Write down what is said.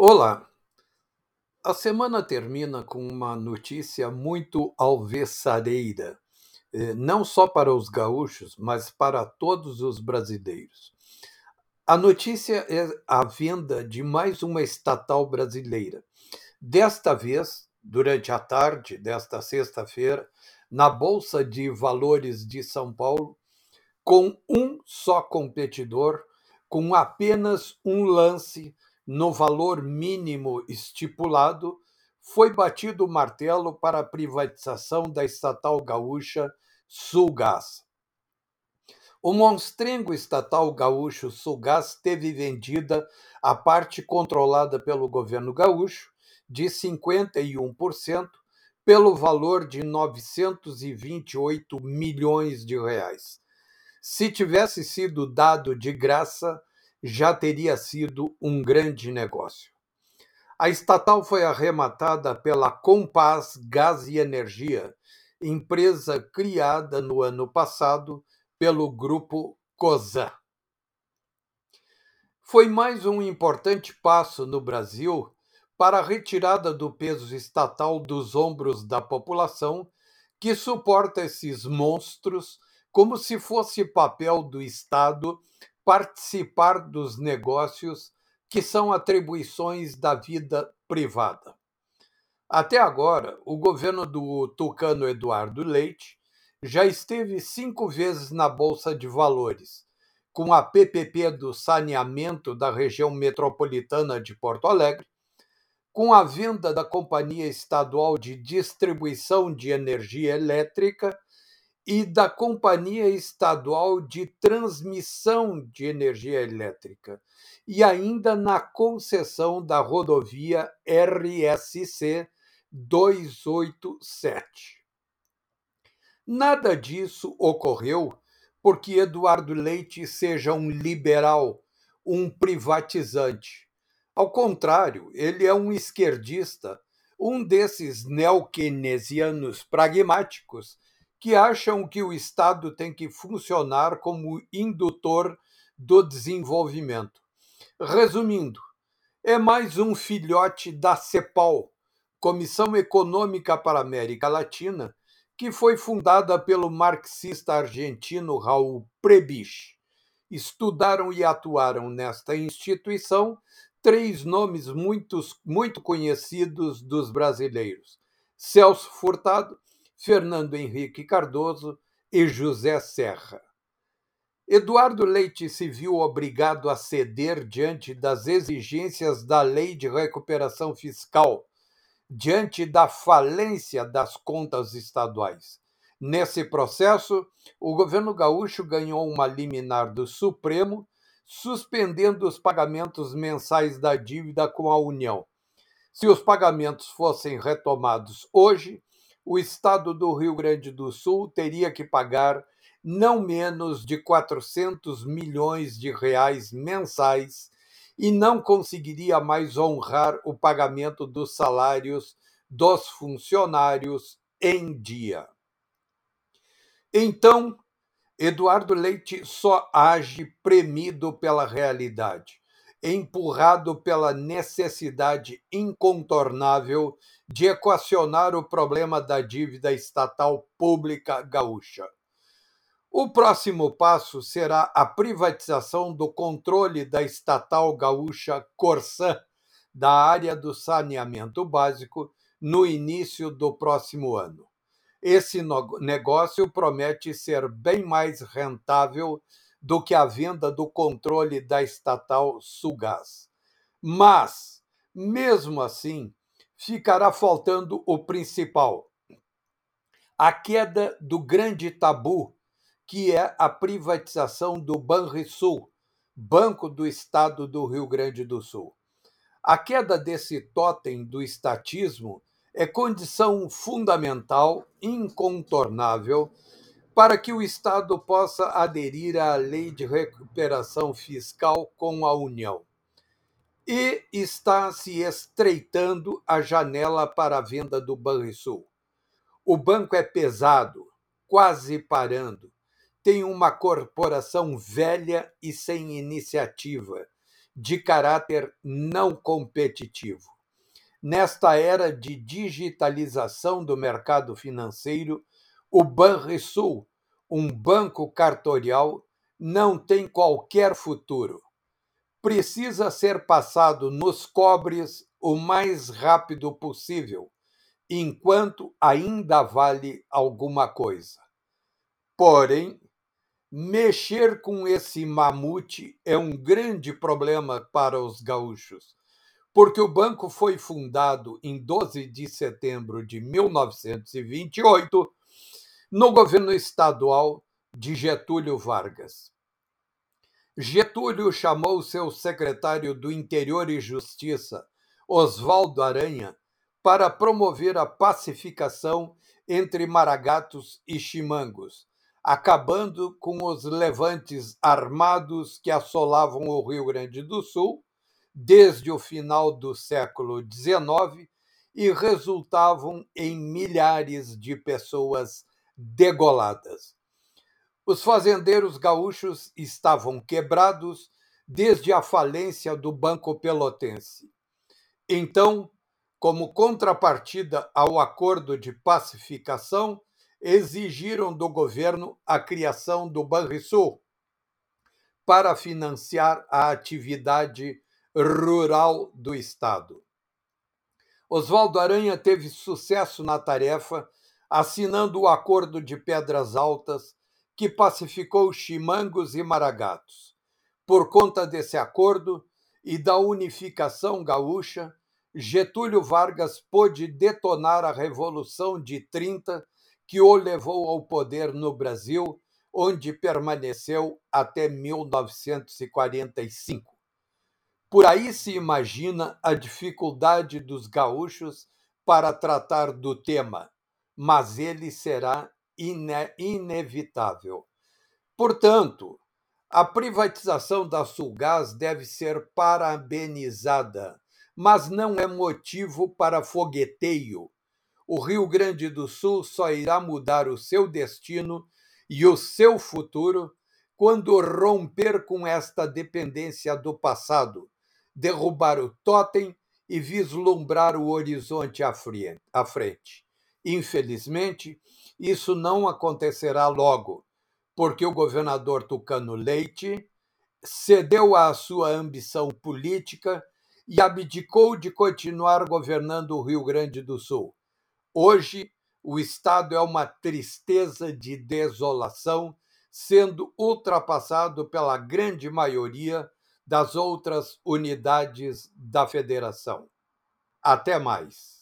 Olá! A semana termina com uma notícia muito alvissareira, eh, não só para os gaúchos, mas para todos os brasileiros. A notícia é a venda de mais uma estatal brasileira. Desta vez, durante a tarde desta sexta-feira, na Bolsa de Valores de São Paulo, com um só competidor, com apenas um lance no valor mínimo estipulado, foi batido o martelo para a privatização da estatal gaúcha Sulgás. O monstrengo estatal gaúcho Sulgás teve vendida a parte controlada pelo governo gaúcho de 51% pelo valor de 928 milhões de reais. Se tivesse sido dado de graça, já teria sido um grande negócio. A estatal foi arrematada pela Compass Gás e Energia, empresa criada no ano passado pelo grupo COSAN. Foi mais um importante passo no Brasil para a retirada do peso estatal dos ombros da população que suporta esses monstros como se fosse papel do Estado participar dos negócios que são atribuições da vida privada. Até agora, o governo do tucano Eduardo Leite já esteve cinco vezes na Bolsa de Valores, com a PPP do saneamento da região metropolitana de Porto Alegre, com a venda da Companhia Estadual de Distribuição de Energia Elétrica e da Companhia Estadual de Transmissão de Energia Elétrica, e ainda na concessão da rodovia RSC 287. Nada disso ocorreu porque Eduardo Leite seja um liberal, um privatizante. Ao contrário, ele é um esquerdista, um desses neo-keynesianos pragmáticos que acham que o Estado tem que funcionar como indutor do desenvolvimento. Resumindo, é mais um filhote da CEPAL, Comissão Econômica para a América Latina, que foi fundada pelo marxista argentino Raul Prebisch. Estudaram e atuaram nesta instituição três nomes muito conhecidos dos brasileiros: Celso Furtado, Fernando Henrique Cardoso e José Serra. Eduardo Leite se viu obrigado a ceder diante das exigências da Lei de Recuperação Fiscal, diante da falência das contas estaduais. Nesse processo, o governo gaúcho ganhou uma liminar do Supremo, suspendendo os pagamentos mensais da dívida com a União. Se os pagamentos fossem retomados hoje, o estado do Rio Grande do Sul teria que pagar não menos de 400 milhões de reais mensais e não conseguiria mais honrar o pagamento dos salários dos funcionários em dia. Então, Eduardo Leite só age premido pela realidade empurrado pela necessidade incontornável de equacionar o problema da dívida estatal pública gaúcha. O próximo passo será a privatização do controle da estatal gaúcha Corsan da área do saneamento básico no início do próximo ano. Esse negócio promete ser bem mais rentável do que a venda do controle da estatal Sulgás. Mas, mesmo assim, ficará faltando o principal: a queda do grande tabu, que é a privatização do Banrisul, Banco do Estado do Rio Grande do Sul. A queda desse totem do estatismo é condição fundamental, incontornável, para que o Estado possa aderir à lei de recuperação fiscal com a União. E está se estreitando a janela para a venda do Banrisul. O banco é pesado, quase parando. Tem uma corporação velha e sem iniciativa, de caráter não competitivo. Nesta era de digitalização do mercado financeiro, o Banrisul, um banco cartorial, não tem qualquer futuro. Precisa ser passado nos cobres o mais rápido possível, enquanto ainda vale alguma coisa. Porém, mexer com esse mamute é um grande problema para os gaúchos porque o banco foi fundado em 12 de setembro de 1928 no governo estadual de Getúlio Vargas. Getúlio chamou seu secretário do Interior e Justiça, Oswaldo Aranha, para promover a pacificação entre maragatos e chimangos, acabando com os levantes armados que assolavam o Rio Grande do Sul desde o final do século XIX e resultavam em milhares de pessoas degoladas. Os fazendeiros gaúchos estavam quebrados desde a falência do Banco Pelotense. Então, como contrapartida ao acordo de pacificação, exigiram do governo a criação do Banrisul para financiar a atividade rural do Estado. Oswaldo Aranha teve sucesso na tarefa, assinando o Acordo de Pedras Altas, que pacificou chimangos e maragatos. Por conta desse acordo e da unificação gaúcha, Getúlio Vargas pôde detonar a Revolução de 30, que o levou ao poder no Brasil, onde permaneceu até 1945. Por aí se imagina a dificuldade dos gaúchos para tratar do tema, mas ele será ine inevitável. Portanto, a privatização da Sulgás deve ser parabenizada, mas não é motivo para fogueteio. O Rio Grande do Sul só irá mudar o seu destino e o seu futuro quando romper com esta dependência do passado derrubar o totem e vislumbrar o horizonte à frente. Infelizmente, isso não acontecerá logo, porque o governador Tucano Leite cedeu à sua ambição política e abdicou de continuar governando o Rio Grande do Sul. Hoje, o Estado é uma tristeza de desolação, sendo ultrapassado pela grande maioria das outras unidades da federação. Até mais.